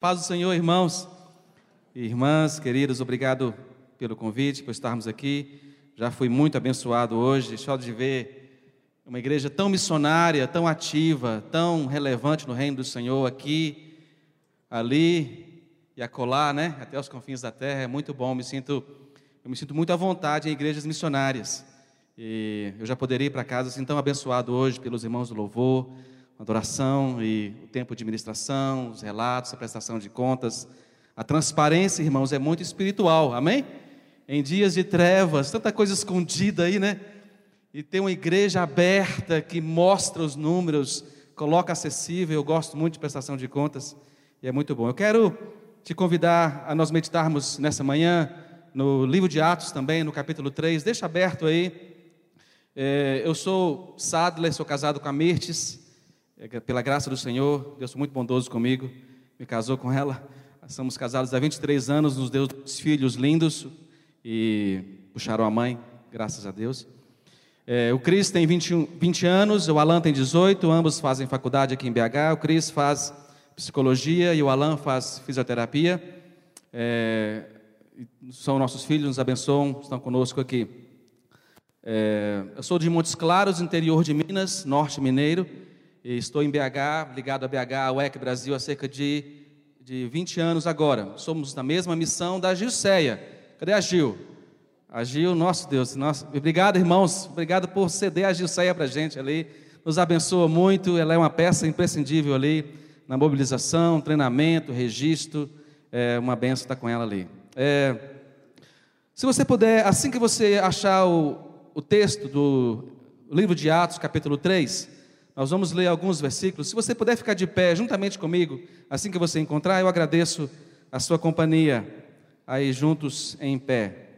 Paz do Senhor, irmãos e irmãs, queridos, obrigado pelo convite, por estarmos aqui. Já fui muito abençoado hoje, só de ver uma igreja tão missionária, tão ativa, tão relevante no reino do Senhor aqui, ali e acolá, né? Até os confins da terra. É muito bom, me sinto, eu me sinto muito à vontade em igrejas missionárias. E eu já poderia ir para casa assim tão abençoado hoje pelos irmãos do louvor, adoração e o tempo de ministração, os relatos, a prestação de contas. A transparência, irmãos, é muito espiritual, amém? Em dias de trevas, tanta coisa escondida aí, né? E ter uma igreja aberta que mostra os números, coloca acessível. Eu gosto muito de prestação de contas e é muito bom. Eu quero te convidar a nós meditarmos nessa manhã no livro de Atos também, no capítulo 3. Deixa aberto aí. É, eu sou Sadler, sou casado com a Mirtes. É, pela graça do Senhor, Deus foi muito bondoso comigo, me casou com ela. Somos casados há 23 anos, nos deu filhos lindos e puxaram a mãe, graças a Deus. É, o Cris tem 21, 20 anos, o Alan tem 18, ambos fazem faculdade aqui em BH. O Cris faz psicologia e o Alan faz fisioterapia. É, são nossos filhos, nos abençoam, estão conosco aqui. É, eu sou de Montes Claros, interior de Minas, norte mineiro. Estou em BH, ligado a BH, a UEC Brasil, há cerca de, de 20 anos agora. Somos na mesma missão da Gilceia. Cadê a Gil? A Gil, nosso Deus, nosso, obrigado irmãos, obrigado por ceder a Gilceia para a gente ali. Nos abençoa muito, ela é uma peça imprescindível ali na mobilização, treinamento, registro. É uma benção estar com ela ali. É, se você puder, assim que você achar o, o texto do livro de Atos, capítulo 3, nós vamos ler alguns versículos. Se você puder ficar de pé juntamente comigo, assim que você encontrar, eu agradeço a sua companhia aí juntos em pé.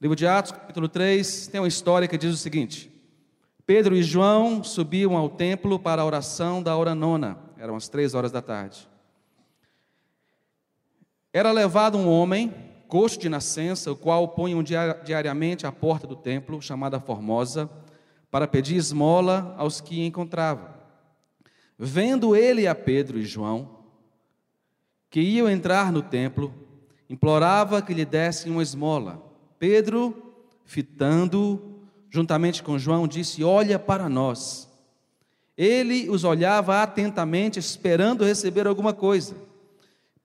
Livro de Atos, capítulo 3, tem uma história que diz o seguinte: Pedro e João subiam ao templo para a oração da hora nona, eram as três horas da tarde. Era levado um homem, coxo de nascença, o qual punham diariamente à porta do templo, chamada Formosa, para pedir esmola aos que encontrava. Vendo ele a Pedro e João, que iam entrar no templo, implorava que lhe dessem uma esmola. Pedro, fitando, juntamente com João, disse: Olha para nós. Ele os olhava atentamente, esperando receber alguma coisa.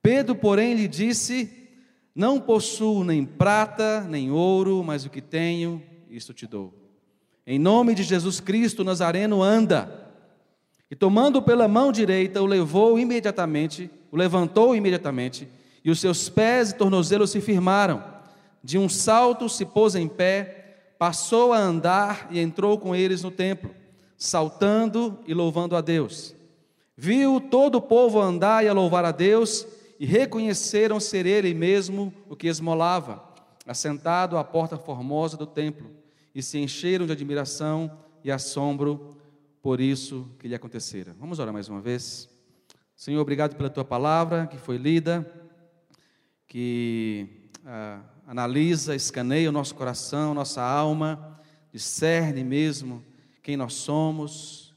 Pedro, porém, lhe disse: Não possuo nem prata, nem ouro, mas o que tenho, isto te dou. Em nome de Jesus Cristo Nazareno, anda. E tomando pela mão direita, o levou imediatamente, o levantou imediatamente, e os seus pés e tornozelos se firmaram. De um salto se pôs em pé, passou a andar e entrou com eles no templo, saltando e louvando a Deus. Viu todo o povo andar e a louvar a Deus, e reconheceram ser ele mesmo o que esmolava, assentado à porta formosa do templo e se encheram de admiração e assombro por isso que lhe acontecera. Vamos orar mais uma vez. Senhor, obrigado pela tua palavra que foi lida, que ah, analisa, escaneia o nosso coração, nossa alma, discerne mesmo quem nós somos,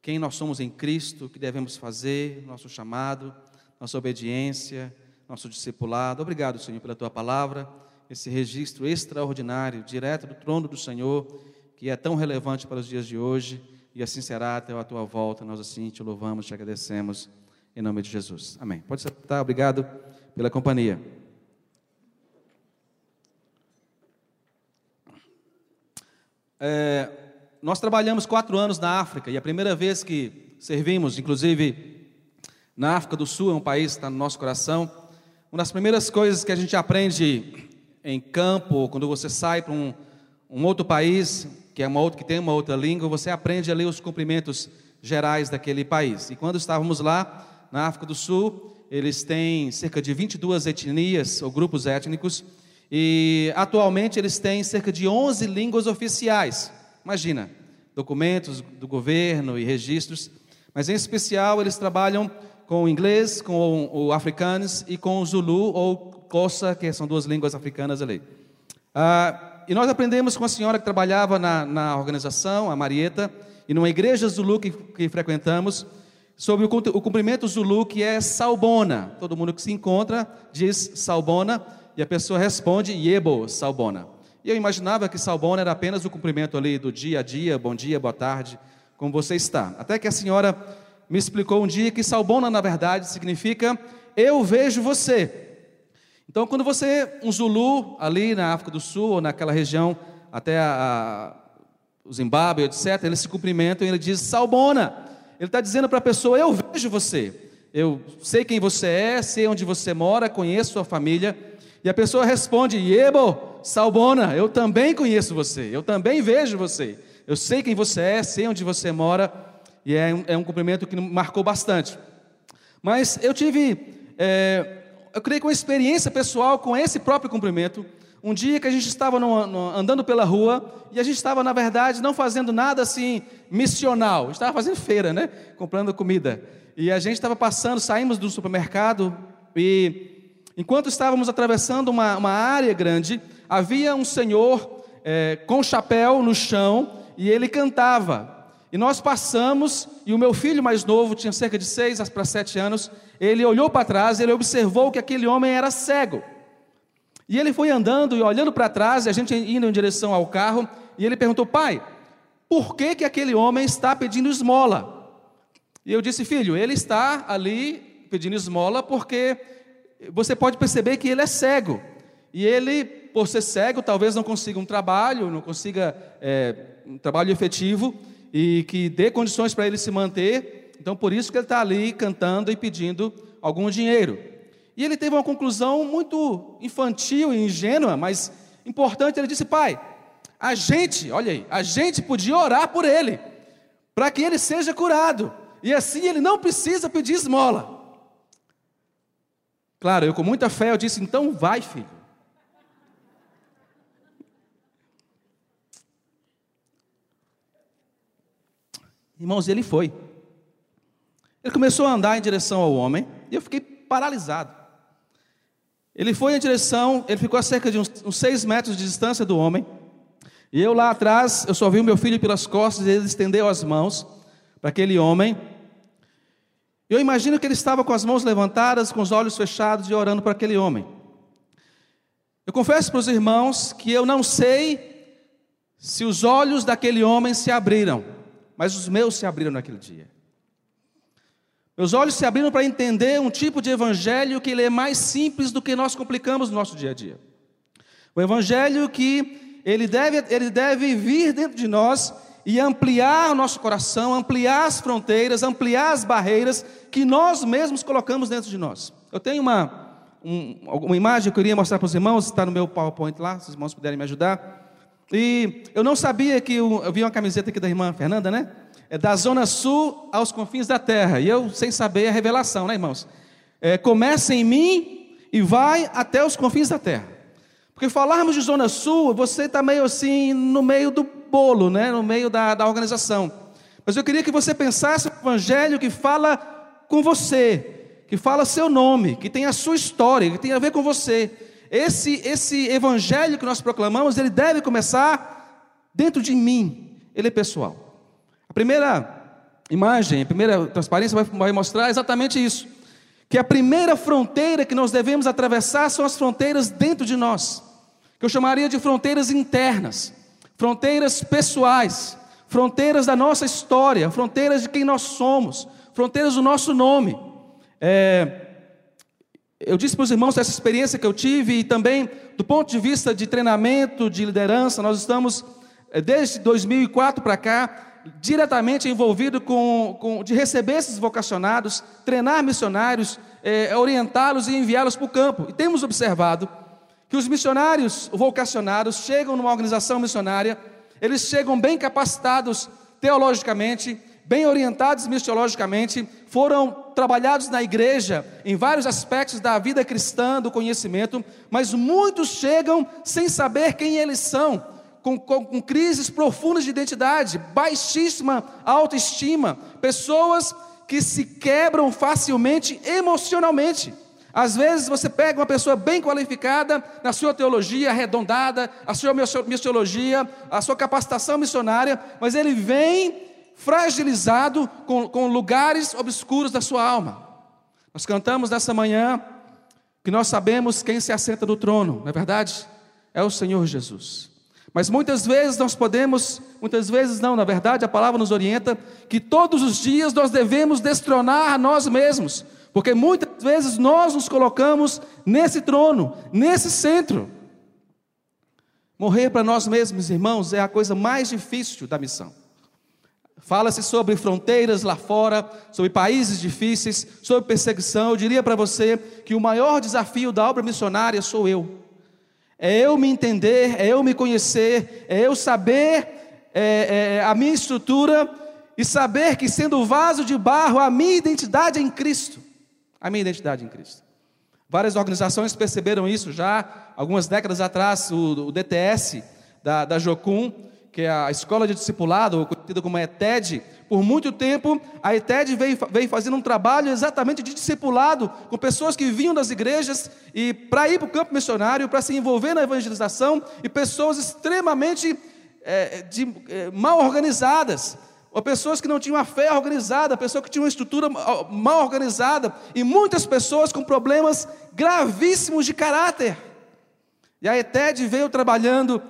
quem nós somos em Cristo, o que devemos fazer, nosso chamado, nossa obediência, nosso discipulado. Obrigado, Senhor, pela tua palavra esse registro extraordinário, direto do trono do Senhor, que é tão relevante para os dias de hoje, e assim será até a tua volta. Nós assim te louvamos, te agradecemos, em nome de Jesus. Amém. Pode sentar, obrigado pela companhia. É, nós trabalhamos quatro anos na África, e a primeira vez que servimos, inclusive na África do Sul, é um país que está no nosso coração, uma das primeiras coisas que a gente aprende em campo, quando você sai para um, um outro país, que, é uma outra, que tem uma outra língua, você aprende a ler os cumprimentos gerais daquele país. E quando estávamos lá, na África do Sul, eles têm cerca de 22 etnias ou grupos étnicos, e atualmente eles têm cerca de 11 línguas oficiais. Imagina, documentos do governo e registros, mas em especial eles trabalham com o inglês, com o africanos e com o zulu ou Kossa, que são duas línguas africanas ali. Ah, e nós aprendemos com a senhora que trabalhava na, na organização, a Marieta, e numa igreja Zulu que, que frequentamos, sobre o cumprimento Zulu, que é Salbona. Todo mundo que se encontra diz Salbona e a pessoa responde Yebo Salbona. E eu imaginava que Salbona era apenas o cumprimento ali do dia a dia, bom dia, boa tarde, como você está. Até que a senhora me explicou um dia que Salbona, na verdade, significa eu vejo você. Então, quando você, um Zulu, ali na África do Sul, ou naquela região, até a, a, o Zimbábue, etc., eles se cumprimentam e ele diz Salbona. Ele está dizendo para a pessoa: Eu vejo você, eu sei quem você é, sei onde você mora, conheço sua família. E a pessoa responde: Yebo, Salbona, eu também conheço você, eu também vejo você, eu sei quem você é, sei onde você mora. E é um, é um cumprimento que marcou bastante. Mas eu tive, é, eu creio que uma experiência pessoal com esse próprio cumprimento. Um dia que a gente estava andando pela rua e a gente estava, na verdade, não fazendo nada assim missional, estava fazendo feira, né? Comprando comida. E a gente estava passando, saímos do supermercado e enquanto estávamos atravessando uma, uma área grande, havia um senhor é, com chapéu no chão e ele cantava. E nós passamos, e o meu filho mais novo, tinha cerca de seis para sete anos, ele olhou para trás, ele observou que aquele homem era cego. E ele foi andando e olhando para trás, e a gente indo em direção ao carro, e ele perguntou: Pai, por que, que aquele homem está pedindo esmola? E eu disse: Filho, ele está ali pedindo esmola porque você pode perceber que ele é cego. E ele, por ser cego, talvez não consiga um trabalho, não consiga é, um trabalho efetivo e que dê condições para ele se manter. Então, por isso que ele está ali cantando e pedindo algum dinheiro. E ele teve uma conclusão muito infantil e ingênua, mas importante. Ele disse: Pai, a gente, olha aí, a gente podia orar por ele, para que ele seja curado, e assim ele não precisa pedir esmola. Claro, eu com muita fé eu disse: Então vai, filho. Irmãos, ele foi. Ele começou a andar em direção ao homem, e eu fiquei paralisado. Ele foi em direção, ele ficou a cerca de uns, uns seis metros de distância do homem. E eu lá atrás, eu só vi o meu filho pelas costas, e ele estendeu as mãos para aquele homem. Eu imagino que ele estava com as mãos levantadas, com os olhos fechados e orando para aquele homem. Eu confesso para os irmãos que eu não sei se os olhos daquele homem se abriram, mas os meus se abriram naquele dia. Meus olhos se abriram para entender um tipo de evangelho que ele é mais simples do que nós complicamos no nosso dia a dia. O evangelho que ele deve, ele deve vir dentro de nós e ampliar o nosso coração, ampliar as fronteiras, ampliar as barreiras que nós mesmos colocamos dentro de nós. Eu tenho uma, um, uma imagem que eu queria mostrar para os irmãos, está no meu PowerPoint lá, se os irmãos puderem me ajudar. E eu não sabia que eu, eu vi uma camiseta aqui da irmã Fernanda, né? É da zona sul aos confins da terra. E eu, sem saber, a revelação, né, irmãos? É, começa em mim e vai até os confins da terra. Porque falarmos de zona sul, você está meio assim, no meio do bolo, né? no meio da, da organização. Mas eu queria que você pensasse no evangelho que fala com você, que fala seu nome, que tem a sua história, que tem a ver com você. Esse, esse evangelho que nós proclamamos, ele deve começar dentro de mim, ele é pessoal. A primeira imagem, a primeira transparência vai, vai mostrar exatamente isso. Que a primeira fronteira que nós devemos atravessar são as fronteiras dentro de nós, que eu chamaria de fronteiras internas, fronteiras pessoais, fronteiras da nossa história, fronteiras de quem nós somos, fronteiras do nosso nome. É, eu disse para os irmãos essa experiência que eu tive e também do ponto de vista de treinamento, de liderança, nós estamos é, desde 2004 para cá diretamente envolvido com, com de receber esses vocacionados, treinar missionários, é, orientá-los e enviá-los para o campo. E temos observado que os missionários vocacionados chegam numa organização missionária, eles chegam bem capacitados teologicamente, bem orientados missiologicamente, foram trabalhados na igreja em vários aspectos da vida cristã, do conhecimento, mas muitos chegam sem saber quem eles são, com, com, com crises profundas de identidade, baixíssima autoestima, pessoas que se quebram facilmente emocionalmente. Às vezes você pega uma pessoa bem qualificada na sua teologia arredondada, a sua missiologia, a sua capacitação missionária, mas ele vem fragilizado com, com lugares obscuros da sua alma. Nós cantamos nessa manhã que nós sabemos quem se assenta no trono, não é verdade? É o Senhor Jesus. Mas muitas vezes nós podemos, muitas vezes não, na verdade a palavra nos orienta que todos os dias nós devemos destronar a nós mesmos, porque muitas vezes nós nos colocamos nesse trono, nesse centro. Morrer para nós mesmos, irmãos, é a coisa mais difícil da missão. Fala-se sobre fronteiras lá fora, sobre países difíceis, sobre perseguição. Eu diria para você que o maior desafio da obra missionária sou eu. É eu me entender, é eu me conhecer, é eu saber é, é, a minha estrutura e saber que, sendo vaso de barro, a minha identidade é em Cristo. A minha identidade é em Cristo. Várias organizações perceberam isso já algumas décadas atrás. O, o DTS da, da Jocum que é a Escola de Discipulado, conhecida como ETED, por muito tempo a ETED veio, veio fazendo um trabalho exatamente de discipulado com pessoas que vinham das igrejas e para ir para o campo missionário, para se envolver na evangelização, e pessoas extremamente é, de, é, mal organizadas, ou pessoas que não tinham a fé organizada, pessoas que tinham uma estrutura mal organizada, e muitas pessoas com problemas gravíssimos de caráter. E a ETED veio trabalhando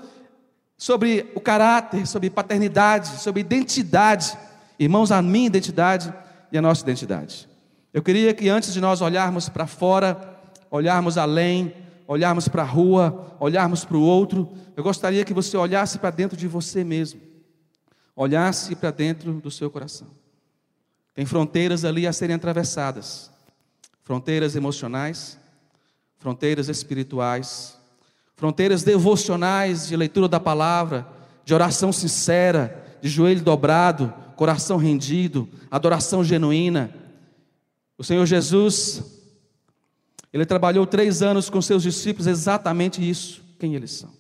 sobre o caráter, sobre paternidade, sobre identidade. Irmãos, a minha identidade e a nossa identidade. Eu queria que antes de nós olharmos para fora, olharmos além, olharmos para a rua, olharmos para o outro, eu gostaria que você olhasse para dentro de você mesmo, olhasse para dentro do seu coração. Tem fronteiras ali a serem atravessadas fronteiras emocionais, fronteiras espirituais, fronteiras devocionais de leitura da palavra, de oração sincera, de joelho dobrado, coração rendido, adoração genuína. O Senhor Jesus, Ele trabalhou três anos com seus discípulos exatamente isso, quem eles são.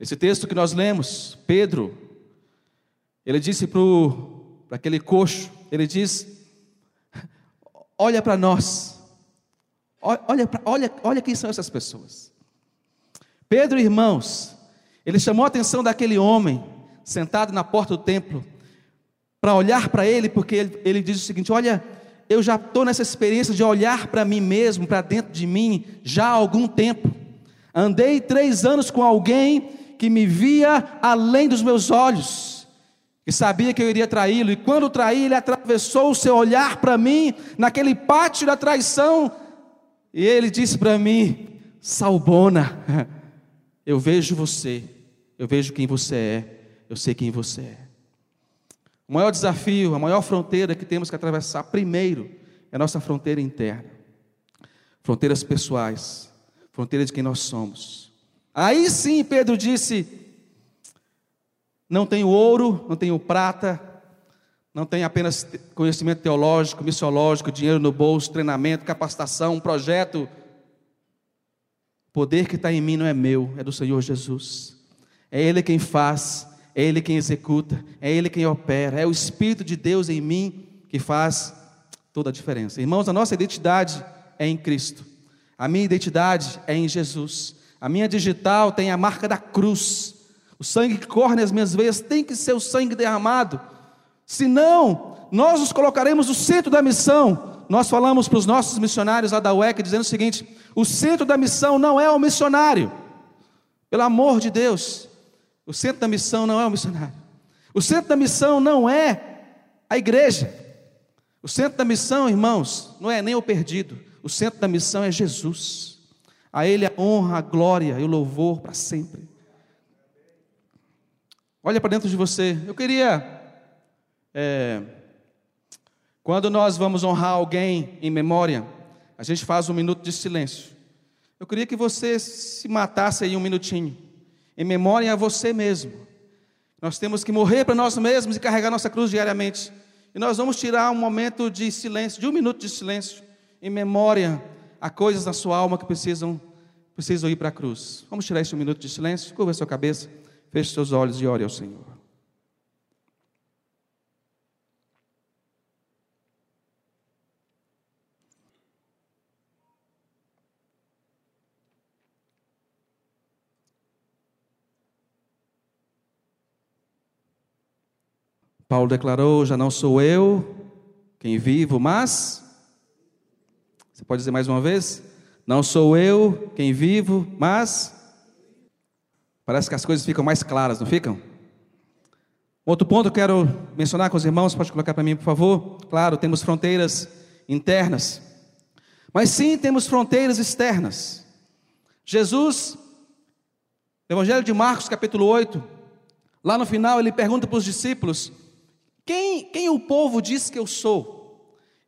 Esse texto que nós lemos, Pedro, ele disse para aquele coxo, ele diz: Olha para nós, olha, olha, olha quem são essas pessoas. Pedro, irmãos, ele chamou a atenção daquele homem sentado na porta do templo para olhar para ele, porque ele, ele diz o seguinte: Olha, eu já estou nessa experiência de olhar para mim mesmo, para dentro de mim, já há algum tempo. Andei três anos com alguém que me via além dos meus olhos, que sabia que eu iria traí-lo, e quando traí, ele atravessou o seu olhar para mim, naquele pátio da traição, e ele disse para mim: Salbona, Eu vejo você, eu vejo quem você é, eu sei quem você é. O maior desafio, a maior fronteira que temos que atravessar, primeiro, é a nossa fronteira interna. Fronteiras pessoais, fronteira de quem nós somos. Aí sim, Pedro disse: Não tenho ouro, não tenho prata, não tenho apenas conhecimento teológico, missiológico, dinheiro no bolso, treinamento, capacitação, um projeto poder que está em mim não é meu, é do Senhor Jesus. É Ele quem faz, é Ele quem executa, é Ele quem opera, é o Espírito de Deus em mim que faz toda a diferença. Irmãos, a nossa identidade é em Cristo, a minha identidade é em Jesus, a minha digital tem a marca da cruz, o sangue que corre nas minhas veias tem que ser o sangue derramado, senão nós nos colocaremos no centro da missão, nós falamos para os nossos missionários lá da UEC dizendo o seguinte: o centro da missão não é o missionário, pelo amor de Deus, o centro da missão não é o missionário, o centro da missão não é a igreja, o centro da missão, irmãos, não é nem o perdido, o centro da missão é Jesus, a Ele a honra, a glória e o louvor para sempre. Olha para dentro de você, eu queria. É, quando nós vamos honrar alguém em memória, a gente faz um minuto de silêncio. Eu queria que você se matasse aí um minutinho, em memória a você mesmo. Nós temos que morrer para nós mesmos e carregar nossa cruz diariamente. E nós vamos tirar um momento de silêncio, de um minuto de silêncio, em memória a coisas na sua alma que precisam, precisam ir para a cruz. Vamos tirar esse um minuto de silêncio, curva sua cabeça, feche seus olhos e ore ao Senhor. Paulo declarou: Já não sou eu quem vivo, mas. Você pode dizer mais uma vez? Não sou eu quem vivo, mas. Parece que as coisas ficam mais claras, não ficam? Outro ponto que eu quero mencionar com os irmãos, pode colocar para mim, por favor? Claro, temos fronteiras internas, mas sim temos fronteiras externas. Jesus, Evangelho de Marcos, capítulo 8, lá no final ele pergunta para os discípulos: quem, quem o povo diz que eu sou?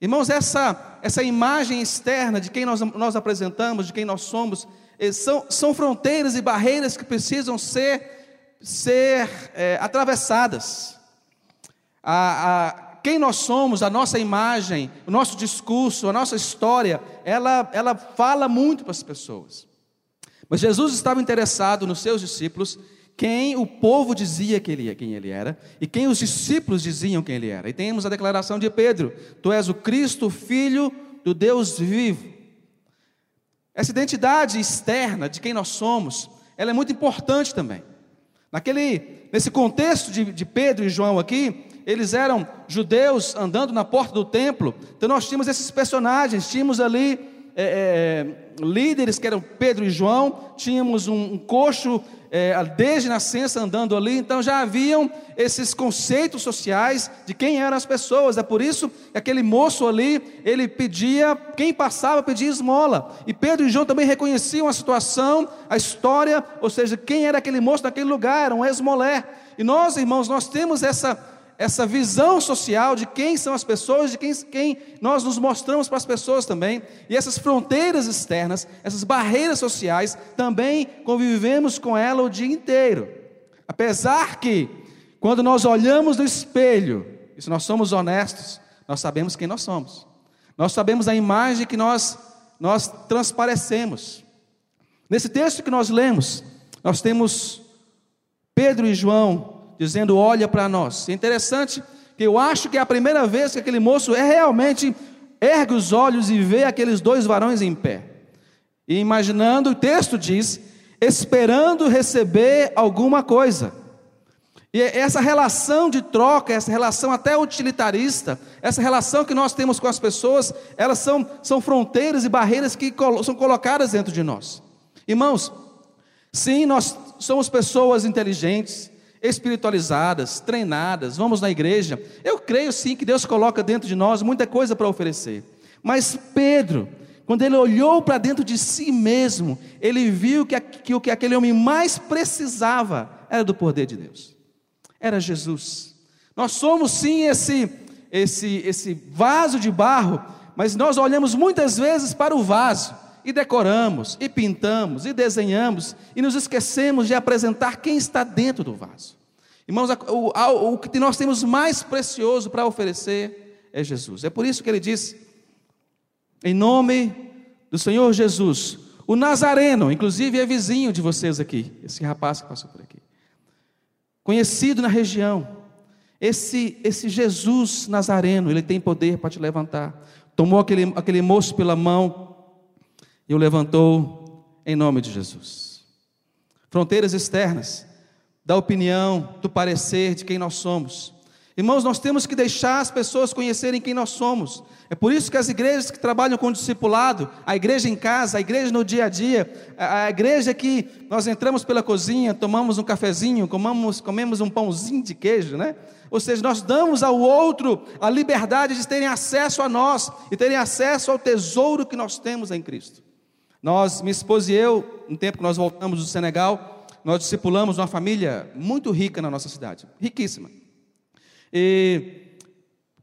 Irmãos, essa, essa imagem externa de quem nós, nós apresentamos, de quem nós somos, eh, são, são fronteiras e barreiras que precisam ser, ser é, atravessadas. A, a, quem nós somos, a nossa imagem, o nosso discurso, a nossa história, ela, ela fala muito para as pessoas. Mas Jesus estava interessado nos seus discípulos quem o povo dizia que ele, quem ele era e quem os discípulos diziam quem ele era. E temos a declaração de Pedro: Tu és o Cristo, filho do Deus vivo. Essa identidade externa de quem nós somos, ela é muito importante também. Naquele, nesse contexto de, de Pedro e João aqui, eles eram judeus andando na porta do templo. Então nós tínhamos esses personagens, tínhamos ali é, é, líderes que eram Pedro e João, tínhamos um, um coxo é, desde nascença andando ali, então já haviam esses conceitos sociais de quem eram as pessoas. É por isso que aquele moço ali, ele pedia, quem passava pedia esmola. E Pedro e João também reconheciam a situação, a história, ou seja, quem era aquele moço naquele lugar, era um esmolé. E nós, irmãos, nós temos essa essa visão social de quem são as pessoas, de quem, quem nós nos mostramos para as pessoas também, e essas fronteiras externas, essas barreiras sociais, também convivemos com ela o dia inteiro. Apesar que, quando nós olhamos no espelho, e se nós somos honestos, nós sabemos quem nós somos, nós sabemos a imagem que nós, nós transparecemos. Nesse texto que nós lemos, nós temos Pedro e João dizendo: Olha para nós. É interessante que eu acho que é a primeira vez que aquele moço é realmente ergue os olhos e vê aqueles dois varões em pé. E imaginando, o texto diz: esperando receber alguma coisa. E essa relação de troca, essa relação até utilitarista, essa relação que nós temos com as pessoas, elas são, são fronteiras e barreiras que são colocadas dentro de nós. Irmãos, sim, nós somos pessoas inteligentes, espiritualizadas, treinadas, vamos na igreja. Eu creio sim que Deus coloca dentro de nós muita coisa para oferecer. Mas Pedro, quando ele olhou para dentro de si mesmo, ele viu que, que o que aquele homem mais precisava era do poder de Deus. Era Jesus. Nós somos sim esse esse esse vaso de barro, mas nós olhamos muitas vezes para o vaso e decoramos, e pintamos, e desenhamos, e nos esquecemos de apresentar quem está dentro do vaso. Irmãos, o, o que nós temos mais precioso para oferecer é Jesus. É por isso que ele diz, em nome do Senhor Jesus, o Nazareno, inclusive é vizinho de vocês aqui, esse rapaz que passou por aqui, conhecido na região, esse, esse Jesus Nazareno, ele tem poder para te levantar. Tomou aquele, aquele moço pela mão, e o levantou em nome de Jesus. Fronteiras externas, da opinião, do parecer de quem nós somos. Irmãos, nós temos que deixar as pessoas conhecerem quem nós somos. É por isso que as igrejas que trabalham com discipulado, a igreja em casa, a igreja no dia a dia, a igreja que nós entramos pela cozinha, tomamos um cafezinho, comamos, comemos um pãozinho de queijo, né? Ou seja, nós damos ao outro a liberdade de terem acesso a nós e terem acesso ao tesouro que nós temos em Cristo. Nós, minha esposa e eu, no tempo que nós voltamos do Senegal, nós discipulamos uma família muito rica na nossa cidade, riquíssima. E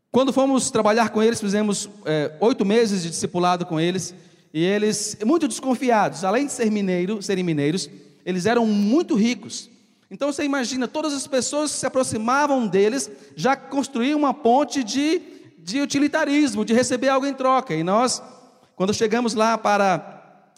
quando fomos trabalhar com eles, fizemos é, oito meses de discipulado com eles, e eles, muito desconfiados, além de ser mineiro, serem mineiros, eles eram muito ricos. Então você imagina, todas as pessoas que se aproximavam deles já construíam uma ponte de, de utilitarismo, de receber algo em troca. E nós, quando chegamos lá para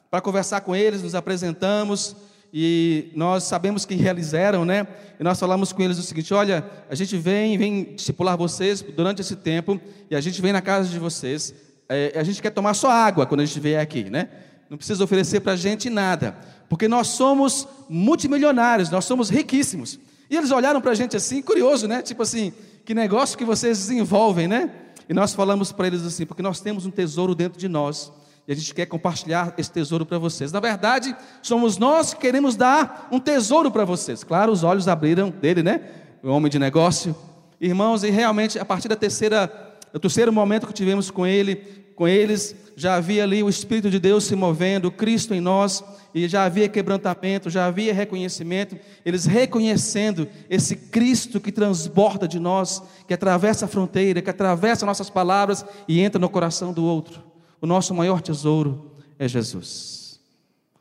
para conversar com eles, nos apresentamos e nós sabemos que eles eram, né? E nós falamos com eles o seguinte: olha, a gente vem, vem discipular vocês durante esse tempo e a gente vem na casa de vocês. É, a gente quer tomar só água quando a gente vier aqui, né? Não precisa oferecer para a gente nada, porque nós somos multimilionários, nós somos riquíssimos. E eles olharam para a gente assim, curioso, né? Tipo assim, que negócio que vocês desenvolvem, né? E nós falamos para eles assim, porque nós temos um tesouro dentro de nós. E a gente quer compartilhar esse tesouro para vocês. Na verdade, somos nós que queremos dar um tesouro para vocês. Claro, os olhos abriram dele, né? O homem de negócio. Irmãos, e realmente, a partir da terceira, do terceiro momento que tivemos com ele, com eles, já havia ali o Espírito de Deus se movendo, Cristo em nós, e já havia quebrantamento, já havia reconhecimento, eles reconhecendo esse Cristo que transborda de nós, que atravessa a fronteira, que atravessa nossas palavras e entra no coração do outro. O nosso maior tesouro é Jesus.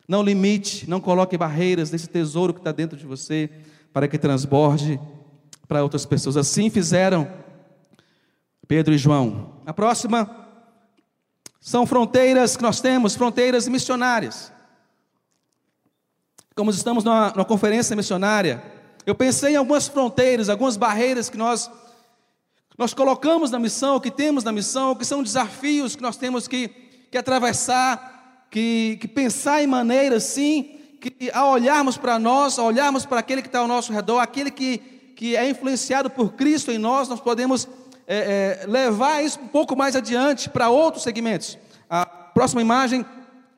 Não limite, não coloque barreiras nesse tesouro que está dentro de você, para que transborde para outras pessoas. Assim fizeram Pedro e João. A próxima são fronteiras que nós temos, fronteiras missionárias. Como estamos numa, numa conferência missionária, eu pensei em algumas fronteiras, algumas barreiras que nós nós colocamos na missão, que temos na missão, que são desafios que nós temos que, que atravessar, que, que pensar em maneira assim, que ao olharmos para nós, ao olharmos para aquele que está ao nosso redor, aquele que, que é influenciado por Cristo em nós, nós podemos é, é, levar isso um pouco mais adiante para outros segmentos. A próxima imagem,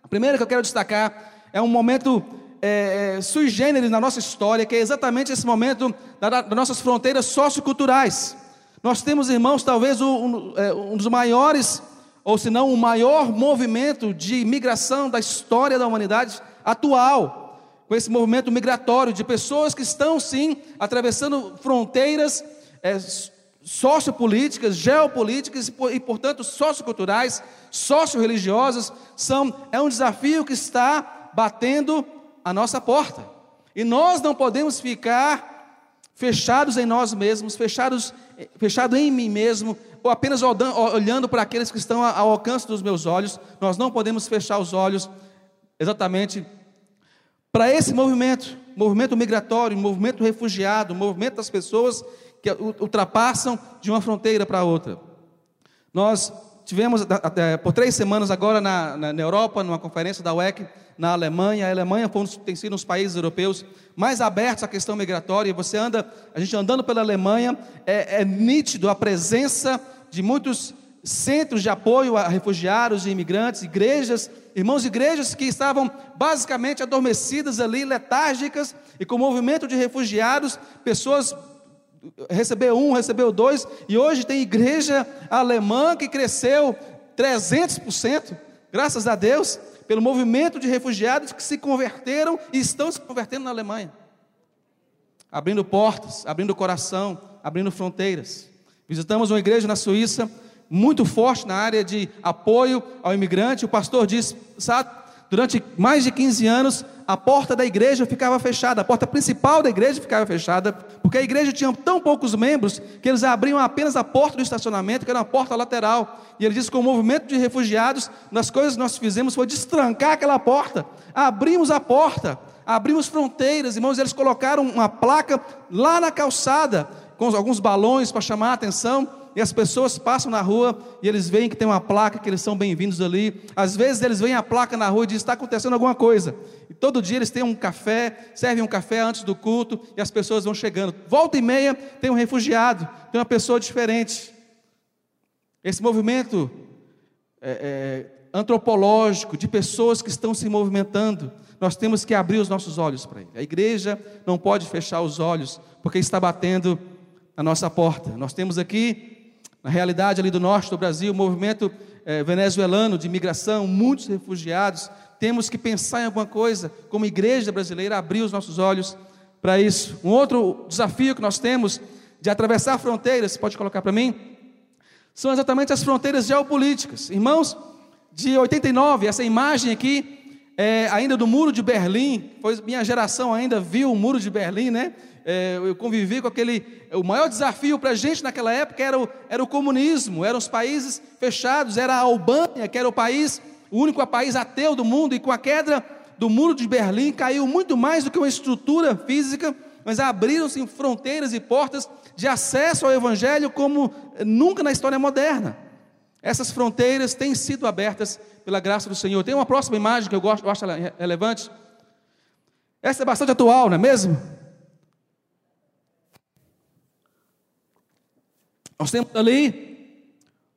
a primeira que eu quero destacar, é um momento é sui generis na nossa história, que é exatamente esse momento das nossas fronteiras socioculturais. Nós temos, irmãos, talvez um, é, um dos maiores, ou se não o maior movimento de migração da história da humanidade atual com esse movimento migratório de pessoas que estão sim atravessando fronteiras é, sociopolíticas, geopolíticas e, portanto, socioculturais, socio-religiosas, são, é um desafio que está batendo a nossa porta. E nós não podemos ficar fechados em nós mesmos, fechados, fechado em mim mesmo, ou apenas olhando para aqueles que estão ao alcance dos meus olhos. Nós não podemos fechar os olhos exatamente para esse movimento, movimento migratório, movimento refugiado, movimento das pessoas que ultrapassam de uma fronteira para outra. Nós tivemos por três semanas agora na, na, na, Europa, numa conferência da UEC, na Alemanha. A Alemanha foi, tem sido um dos países europeus mais abertos à questão migratória. Você anda, a gente andando pela Alemanha, é, é nítido a presença de muitos centros de apoio a refugiados e imigrantes, igrejas, irmãos, igrejas que estavam basicamente adormecidas ali, letárgicas, e com o movimento de refugiados, pessoas recebeu um, recebeu dois, e hoje tem igreja alemã que cresceu 300%, graças a Deus, pelo movimento de refugiados que se converteram e estão se convertendo na Alemanha. Abrindo portas, abrindo coração, abrindo fronteiras. Visitamos uma igreja na Suíça muito forte na área de apoio ao imigrante. O pastor disse, sabe, durante mais de 15 anos, a porta da igreja ficava fechada, a porta principal da igreja ficava fechada, porque a igreja tinha tão poucos membros que eles abriam apenas a porta do estacionamento, que era uma porta lateral. E ele disse que com o movimento de refugiados, das coisas que nós fizemos foi destrancar aquela porta, abrimos a porta, abrimos fronteiras, irmãos, eles colocaram uma placa lá na calçada, com alguns balões para chamar a atenção, e as pessoas passam na rua e eles veem que tem uma placa que eles são bem-vindos ali. Às vezes eles veem a placa na rua e dizem: está acontecendo alguma coisa. E todo dia eles têm um café, servem um café antes do culto e as pessoas vão chegando. Volta e meia tem um refugiado, tem uma pessoa diferente. Esse movimento é, é, antropológico de pessoas que estão se movimentando, nós temos que abrir os nossos olhos para ele. A igreja não pode fechar os olhos porque está batendo na nossa porta. Nós temos aqui na realidade ali do norte do Brasil, o movimento é, venezuelano de imigração, muitos refugiados, temos que pensar em alguma coisa, como igreja brasileira, abrir os nossos olhos para isso. Um outro desafio que nós temos de atravessar fronteiras, pode colocar para mim, são exatamente as fronteiras geopolíticas. Irmãos, de 89, essa imagem aqui, é, ainda do Muro de Berlim, pois minha geração ainda viu o Muro de Berlim, né? É, eu convivi com aquele. O maior desafio para a gente naquela época era o, era o comunismo, eram os países fechados, era a Albânia, que era o país, o único país ateu do mundo, e com a queda do muro de Berlim caiu muito mais do que uma estrutura física, mas abriram-se fronteiras e portas de acesso ao Evangelho como nunca na história moderna. Essas fronteiras têm sido abertas pela graça do Senhor. Tem uma próxima imagem que eu gosto, eu acho relevante. Essa é bastante atual, não é mesmo? Nós temos ali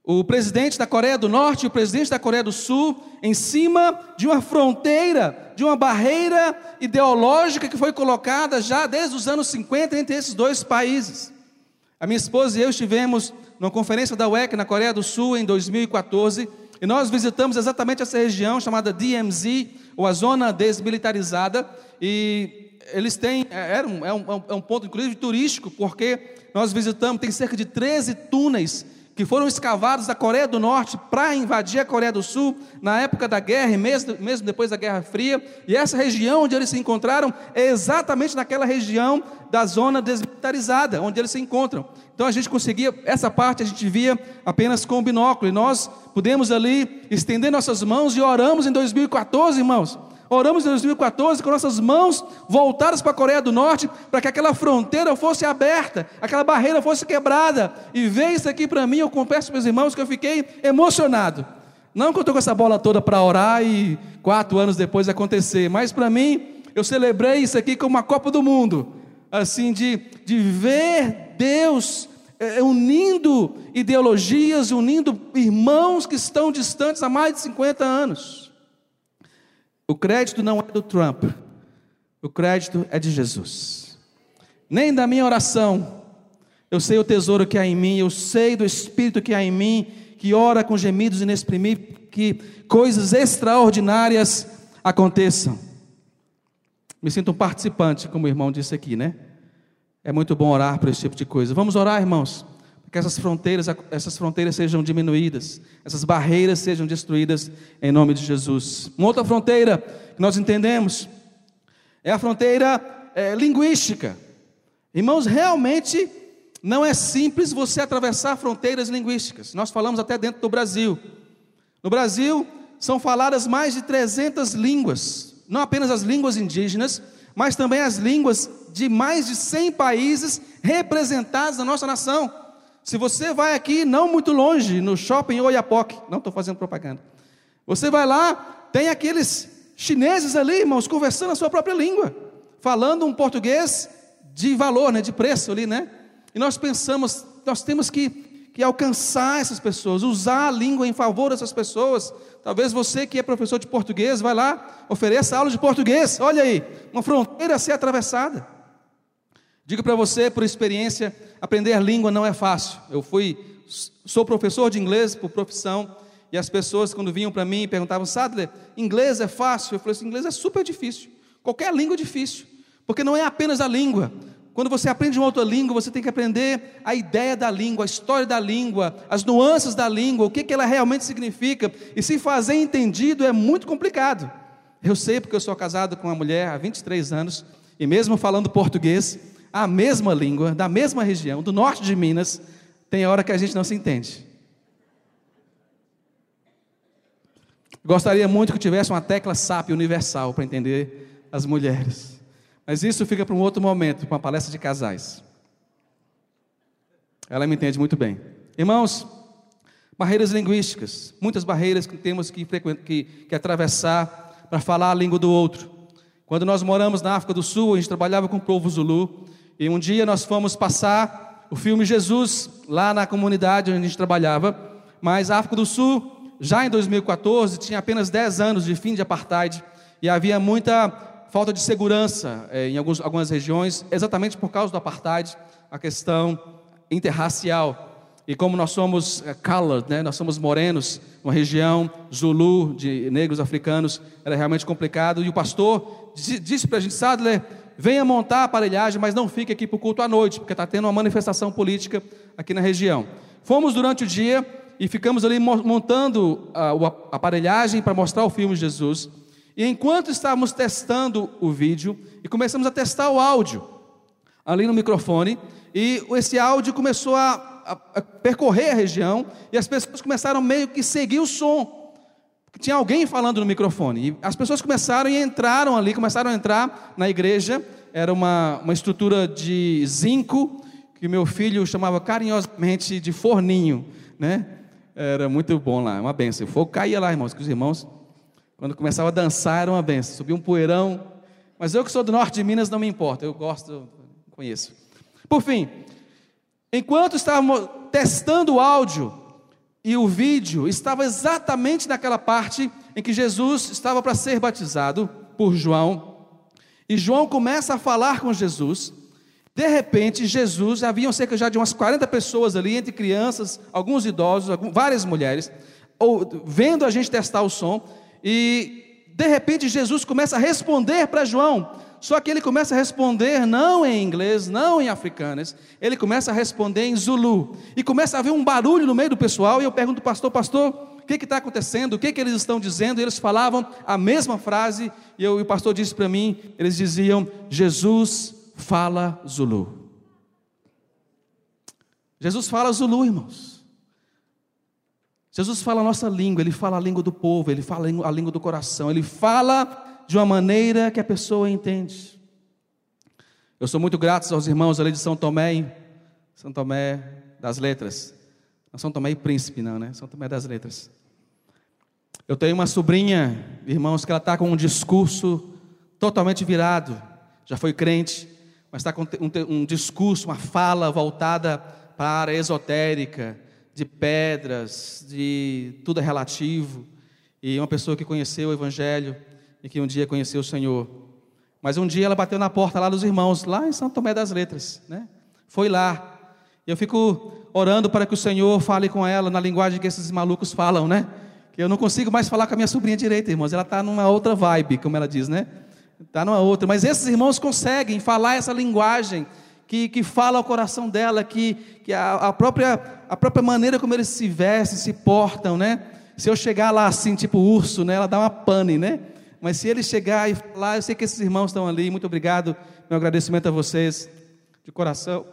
o presidente da Coreia do Norte e o presidente da Coreia do Sul em cima de uma fronteira, de uma barreira ideológica que foi colocada já desde os anos 50 entre esses dois países. A minha esposa e eu estivemos numa conferência da UEC na Coreia do Sul em 2014 e nós visitamos exatamente essa região chamada DMZ, ou a zona desmilitarizada, e eles têm, é, é um, é um, é um ponto inclusive turístico, porque nós visitamos, tem cerca de 13 túneis que foram escavados da Coreia do Norte para invadir a Coreia do Sul na época da guerra e mesmo, mesmo depois da Guerra Fria. E essa região onde eles se encontraram é exatamente naquela região da zona desmilitarizada, onde eles se encontram. Então a gente conseguia, essa parte a gente via apenas com o binóculo. E nós pudemos ali estender nossas mãos e oramos em 2014, irmãos Oramos em 2014 com nossas mãos voltadas para a Coreia do Norte, para que aquela fronteira fosse aberta, aquela barreira fosse quebrada. E ver isso aqui para mim, eu confesso, meus irmãos, que eu fiquei emocionado. Não que eu estou com essa bola toda para orar e quatro anos depois acontecer, mas para mim, eu celebrei isso aqui como uma Copa do Mundo, assim, de, de ver Deus é, unindo ideologias, unindo irmãos que estão distantes há mais de 50 anos. O crédito não é do Trump, o crédito é de Jesus. Nem da minha oração, eu sei o tesouro que há em mim, eu sei do Espírito que há em mim, que ora com gemidos inexprimíveis, que coisas extraordinárias aconteçam. Me sinto um participante, como o irmão disse aqui, né? É muito bom orar por esse tipo de coisa. Vamos orar, irmãos que essas fronteiras, essas fronteiras sejam diminuídas, essas barreiras sejam destruídas em nome de Jesus. Uma outra fronteira que nós entendemos é a fronteira é, linguística. Irmãos, realmente não é simples você atravessar fronteiras linguísticas. Nós falamos até dentro do Brasil. No Brasil são faladas mais de 300 línguas, não apenas as línguas indígenas, mas também as línguas de mais de 100 países representados na nossa nação. Se você vai aqui, não muito longe, no shopping Oiapoque, não estou fazendo propaganda. Você vai lá, tem aqueles chineses ali, irmãos, conversando a sua própria língua, falando um português de valor, né, de preço ali, né? E nós pensamos, nós temos que, que alcançar essas pessoas, usar a língua em favor dessas pessoas. Talvez você que é professor de português, vai lá, ofereça aula de português. Olha aí, uma fronteira a ser atravessada. Digo para você, por experiência, aprender língua não é fácil. Eu fui, sou professor de inglês por profissão, e as pessoas, quando vinham para mim, perguntavam: Sadler, inglês é fácil? Eu falei assim: inglês é super difícil. Qualquer língua é difícil, porque não é apenas a língua. Quando você aprende uma outra língua, você tem que aprender a ideia da língua, a história da língua, as nuances da língua, o que, que ela realmente significa. E se fazer entendido é muito complicado. Eu sei porque eu sou casado com uma mulher há 23 anos, e mesmo falando português, a mesma língua, da mesma região, do norte de Minas, tem hora que a gente não se entende. Gostaria muito que tivesse uma tecla SAP universal para entender as mulheres. Mas isso fica para um outro momento, para uma palestra de casais. Ela me entende muito bem. Irmãos, barreiras linguísticas, muitas barreiras que temos que, que, que atravessar para falar a língua do outro. Quando nós moramos na África do Sul, a gente trabalhava com o povo Zulu, e um dia nós fomos passar o filme Jesus lá na comunidade onde a gente trabalhava, mas a África do Sul, já em 2014, tinha apenas 10 anos de fim de apartheid e havia muita falta de segurança eh, em alguns, algumas regiões, exatamente por causa do apartheid, a questão interracial. E como nós somos eh, colored, né, nós somos morenos, uma região zulu de negros africanos, era realmente complicado. E o pastor disse para a gente, Sadler, venha montar a aparelhagem, mas não fique aqui para o culto à noite, porque está tendo uma manifestação política aqui na região. Fomos durante o dia e ficamos ali montando a, a aparelhagem para mostrar o filme de Jesus. E enquanto estávamos testando o vídeo, e começamos a testar o áudio ali no microfone, e esse áudio começou a, a, a percorrer a região, e as pessoas começaram meio que seguir o som tinha alguém falando no microfone. E as pessoas começaram e entraram ali, começaram a entrar na igreja. Era uma, uma estrutura de zinco, que meu filho chamava carinhosamente de forninho, né? Era muito bom lá, uma benção. O fogo caía lá, irmãos, que os irmãos, quando começava a dançar, era uma benção. Subia um poeirão. Mas eu que sou do norte de Minas, não me importa, eu gosto, conheço. Por fim, enquanto estávamos testando o áudio e o vídeo, estava exatamente naquela parte em que Jesus estava para ser batizado por João. E João começa a falar com Jesus. De repente, Jesus, haviam cerca já de umas 40 pessoas ali, entre crianças, alguns idosos, várias mulheres, ou, vendo a gente testar o som, e de repente Jesus começa a responder para João. Só que ele começa a responder não em inglês, não em africanas, ele começa a responder em Zulu. E começa a haver um barulho no meio do pessoal, e eu pergunto, pastor, pastor, o que está acontecendo? O que, que eles estão dizendo? E eles falavam a mesma frase, e, eu, e o pastor disse para mim: eles diziam, Jesus fala Zulu. Jesus fala Zulu, irmãos. Jesus fala a nossa língua, ele fala a língua do povo, ele fala a língua do coração, ele fala de uma maneira que a pessoa entende. Eu sou muito grato aos irmãos ali de São Tomé, São Tomé das Letras. Não São Tomé e Príncipe, não, né? São Tomé das Letras. Eu tenho uma sobrinha, irmãos, que ela está com um discurso totalmente virado. Já foi crente, mas está com um, um discurso, uma fala voltada para a área esotérica, de pedras, de tudo é relativo. E uma pessoa que conheceu o Evangelho e que um dia conheceu o Senhor. Mas um dia ela bateu na porta lá dos irmãos, lá em São Tomé das Letras, né? Foi lá. Eu fico orando para que o Senhor fale com ela na linguagem que esses malucos falam, né? Que eu não consigo mais falar com a minha sobrinha direita, irmãos. Ela está numa outra vibe, como ela diz, né? Está numa outra. Mas esses irmãos conseguem falar essa linguagem que, que fala ao coração dela, que, que a, a, própria, a própria maneira como eles se vestem, se portam, né? Se eu chegar lá assim, tipo urso, né? Ela dá uma pane, né? Mas se ele chegar e falar, eu sei que esses irmãos estão ali, muito obrigado, meu agradecimento a vocês, de coração.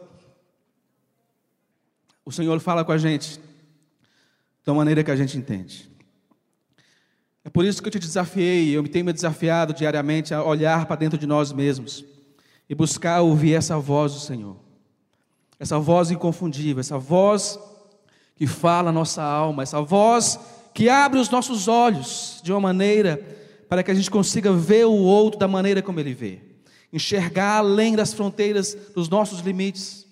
O Senhor fala com a gente da maneira que a gente entende. É por isso que eu te desafiei, eu me tenho me desafiado diariamente a olhar para dentro de nós mesmos e buscar ouvir essa voz do Senhor. Essa voz inconfundível, essa voz que fala a nossa alma, essa voz que abre os nossos olhos de uma maneira para que a gente consiga ver o outro da maneira como ele vê, enxergar além das fronteiras dos nossos limites,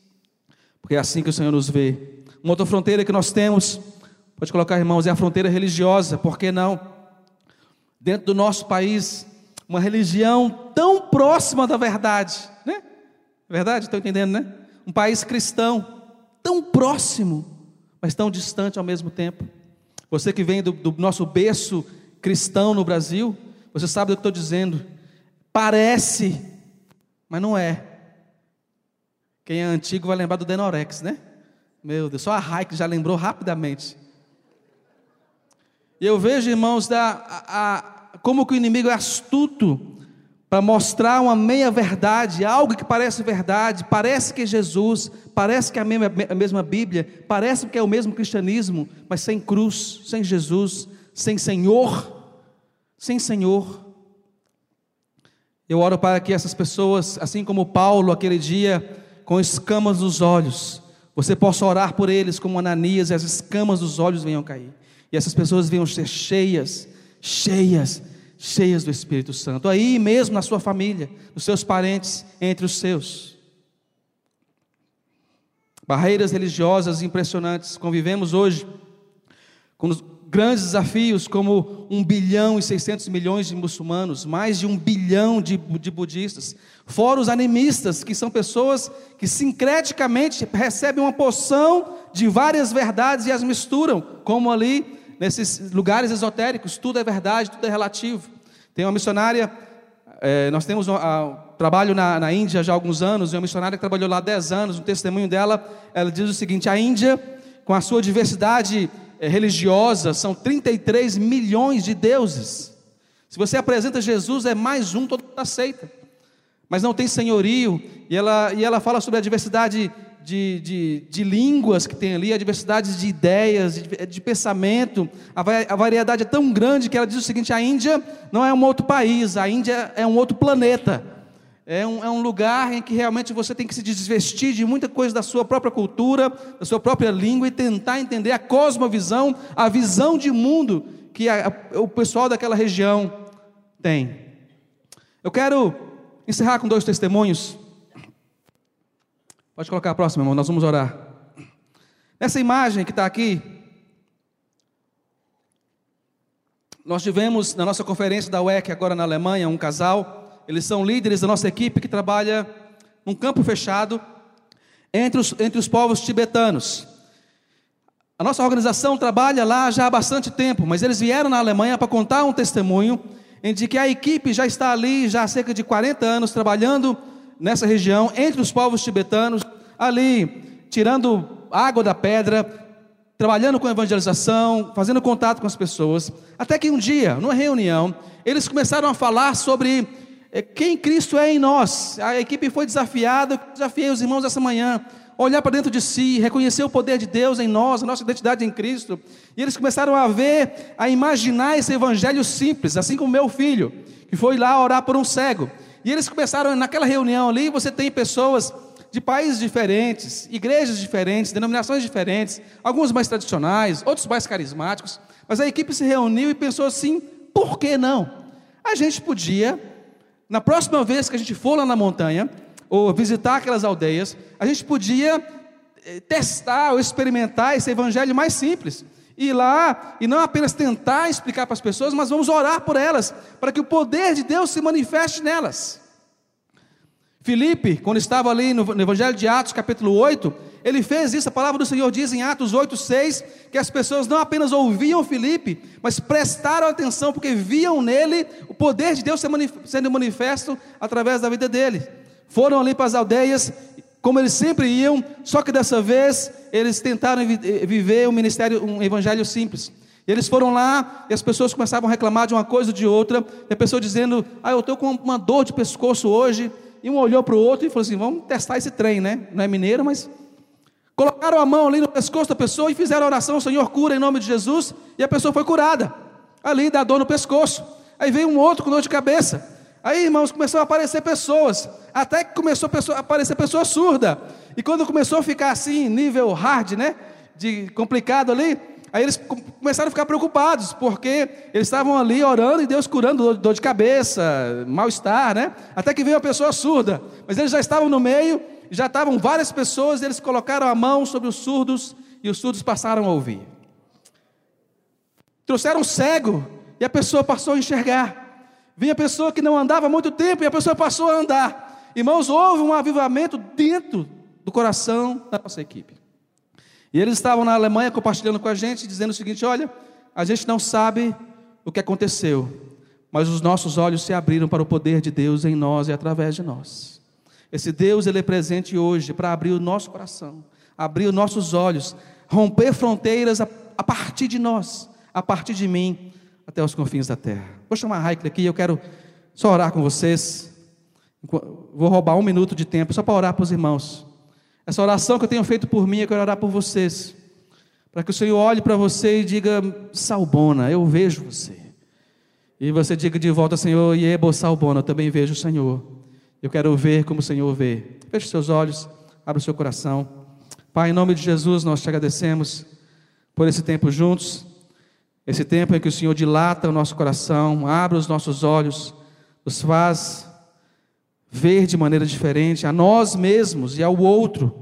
porque é assim que o Senhor nos vê. Uma outra fronteira que nós temos, pode colocar, irmãos, é a fronteira religiosa, por que não? Dentro do nosso país, uma religião tão próxima da verdade, né? Verdade? Estão entendendo, né? Um país cristão, tão próximo, mas tão distante ao mesmo tempo. Você que vem do, do nosso berço cristão no Brasil, você sabe do que estou dizendo. Parece, mas não é. Quem é antigo vai lembrar do Denorex, né? Meu Deus, só a Raik já lembrou rapidamente. E eu vejo, irmãos, da, a, a, como que o inimigo é astuto para mostrar uma meia verdade, algo que parece verdade, parece que é Jesus, parece que é a mesma, a mesma Bíblia, parece que é o mesmo cristianismo, mas sem cruz, sem Jesus, sem Senhor sem Senhor. Eu oro para que essas pessoas, assim como Paulo aquele dia, com escamas nos olhos, você possa orar por eles como Ananias e as escamas dos olhos venham cair. E essas pessoas venham ser cheias, cheias, cheias do Espírito Santo. Aí mesmo na sua família, nos seus parentes, entre os seus. Barreiras religiosas impressionantes. Convivemos hoje com grandes desafios, como 1 bilhão e 600 milhões de muçulmanos, mais de um bilhão de, de budistas, fora os animistas, que são pessoas que sincreticamente recebem uma porção de várias verdades e as misturam, como ali nesses lugares esotéricos, tudo é verdade, tudo é relativo. Tem uma missionária, é, nós temos um, a, trabalho na, na Índia já há alguns anos, e uma missionária que trabalhou lá há 10 anos, um testemunho dela, ela diz o seguinte: a Índia, com a sua diversidade religiosa, são 33 milhões de deuses. Se você apresenta Jesus, é mais um, todo mundo aceita. Mas não tem senhorio, e ela, e ela fala sobre a diversidade de, de, de línguas que tem ali, a diversidade de ideias, de, de pensamento, a, a variedade é tão grande que ela diz o seguinte: a Índia não é um outro país, a Índia é um outro planeta. É um, é um, lugar em que realmente você tem que se desvestir de muita coisa da sua própria cultura, da sua própria língua e tentar entender a cosmovisão, a visão de mundo que a, o pessoal daquela região tem. Eu quero encerrar com dois testemunhos. Pode colocar a próxima, irmão, nós vamos orar. Nessa imagem que está aqui, nós tivemos na nossa conferência da UEC agora na Alemanha um casal, eles são líderes da nossa equipe que trabalha num campo fechado entre os, entre os povos tibetanos. A nossa organização trabalha lá já há bastante tempo, mas eles vieram na Alemanha para contar um testemunho em de que a equipe já está ali já há cerca de 40 anos trabalhando nessa região entre os povos tibetanos, ali tirando água da pedra, trabalhando com evangelização, fazendo contato com as pessoas, até que um dia, numa reunião, eles começaram a falar sobre quem Cristo é em nós. A equipe foi desafiada, desafiei os irmãos essa manhã olhar para dentro de si, reconhecer o poder de Deus em nós, a nossa identidade em Cristo. E eles começaram a ver, a imaginar esse evangelho simples, assim como meu filho, que foi lá orar por um cego. E eles começaram, naquela reunião ali, você tem pessoas de países diferentes, igrejas diferentes, denominações diferentes, alguns mais tradicionais, outros mais carismáticos, mas a equipe se reuniu e pensou assim: por que não? A gente podia, na próxima vez que a gente for lá na montanha, ou visitar aquelas aldeias, a gente podia eh, testar ou experimentar esse evangelho mais simples. Ir lá e não apenas tentar explicar para as pessoas, mas vamos orar por elas, para que o poder de Deus se manifeste nelas. Filipe, quando estava ali no Evangelho de Atos, capítulo 8, ele fez isso. A palavra do Senhor diz em Atos 8, 6, que as pessoas não apenas ouviam Filipe, mas prestaram atenção, porque viam nele o poder de Deus sendo manifesto através da vida dele. Foram ali para as aldeias, como eles sempre iam, só que dessa vez eles tentaram viver um ministério, um evangelho simples. Eles foram lá e as pessoas começavam a reclamar de uma coisa ou de outra, e a pessoa dizendo: Ah, eu estou com uma dor de pescoço hoje. E um olhou para o outro e falou assim: Vamos testar esse trem, né? Não é mineiro, mas. Colocaram a mão ali no pescoço da pessoa e fizeram a oração: Senhor, cura em nome de Jesus. E a pessoa foi curada, ali da dor no pescoço. Aí veio um outro com dor de cabeça. Aí, irmãos, começou a aparecer pessoas, até que começou a aparecer pessoa surda. E quando começou a ficar assim, nível hard, né? De complicado ali, aí eles começaram a ficar preocupados, porque eles estavam ali orando e Deus curando dor de cabeça, mal-estar, né? Até que veio a pessoa surda. Mas eles já estavam no meio, já estavam várias pessoas, eles colocaram a mão sobre os surdos e os surdos passaram a ouvir. Trouxeram um cego e a pessoa passou a enxergar. Vinha pessoa que não andava há muito tempo e a pessoa passou a andar. Irmãos, houve um avivamento dentro do coração da nossa equipe. E eles estavam na Alemanha compartilhando com a gente, dizendo o seguinte: olha, a gente não sabe o que aconteceu, mas os nossos olhos se abriram para o poder de Deus em nós e através de nós. Esse Deus, ele é presente hoje para abrir o nosso coração, abrir os nossos olhos, romper fronteiras a, a partir de nós, a partir de mim, até os confins da terra. Vou chamar a Raikle aqui, eu quero só orar com vocês. Vou roubar um minuto de tempo só para orar para os irmãos. Essa oração que eu tenho feito por mim, eu quero orar por vocês. Para que o Senhor olhe para você e diga: Salbona, eu vejo você. E você diga de volta, Senhor, Iebo Salbona, eu também vejo o Senhor. Eu quero ver como o Senhor vê. Feche seus olhos, abra o seu coração. Pai, em nome de Jesus, nós te agradecemos por esse tempo juntos. Esse tempo em que o Senhor dilata o nosso coração, abre os nossos olhos, nos faz ver de maneira diferente a nós mesmos e ao outro,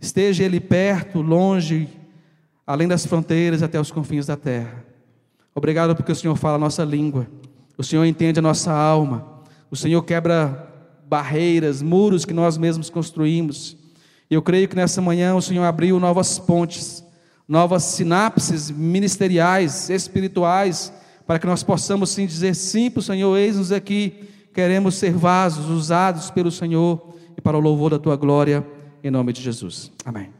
esteja ele perto, longe, além das fronteiras até os confins da terra. Obrigado porque o Senhor fala a nossa língua, o Senhor entende a nossa alma, o Senhor quebra barreiras, muros que nós mesmos construímos. Eu creio que nessa manhã o Senhor abriu novas pontes novas sinapses ministeriais, espirituais, para que nós possamos sim dizer sim para o Senhor, eis-nos aqui, queremos ser vasos usados pelo Senhor e para o louvor da tua glória, em nome de Jesus. Amém.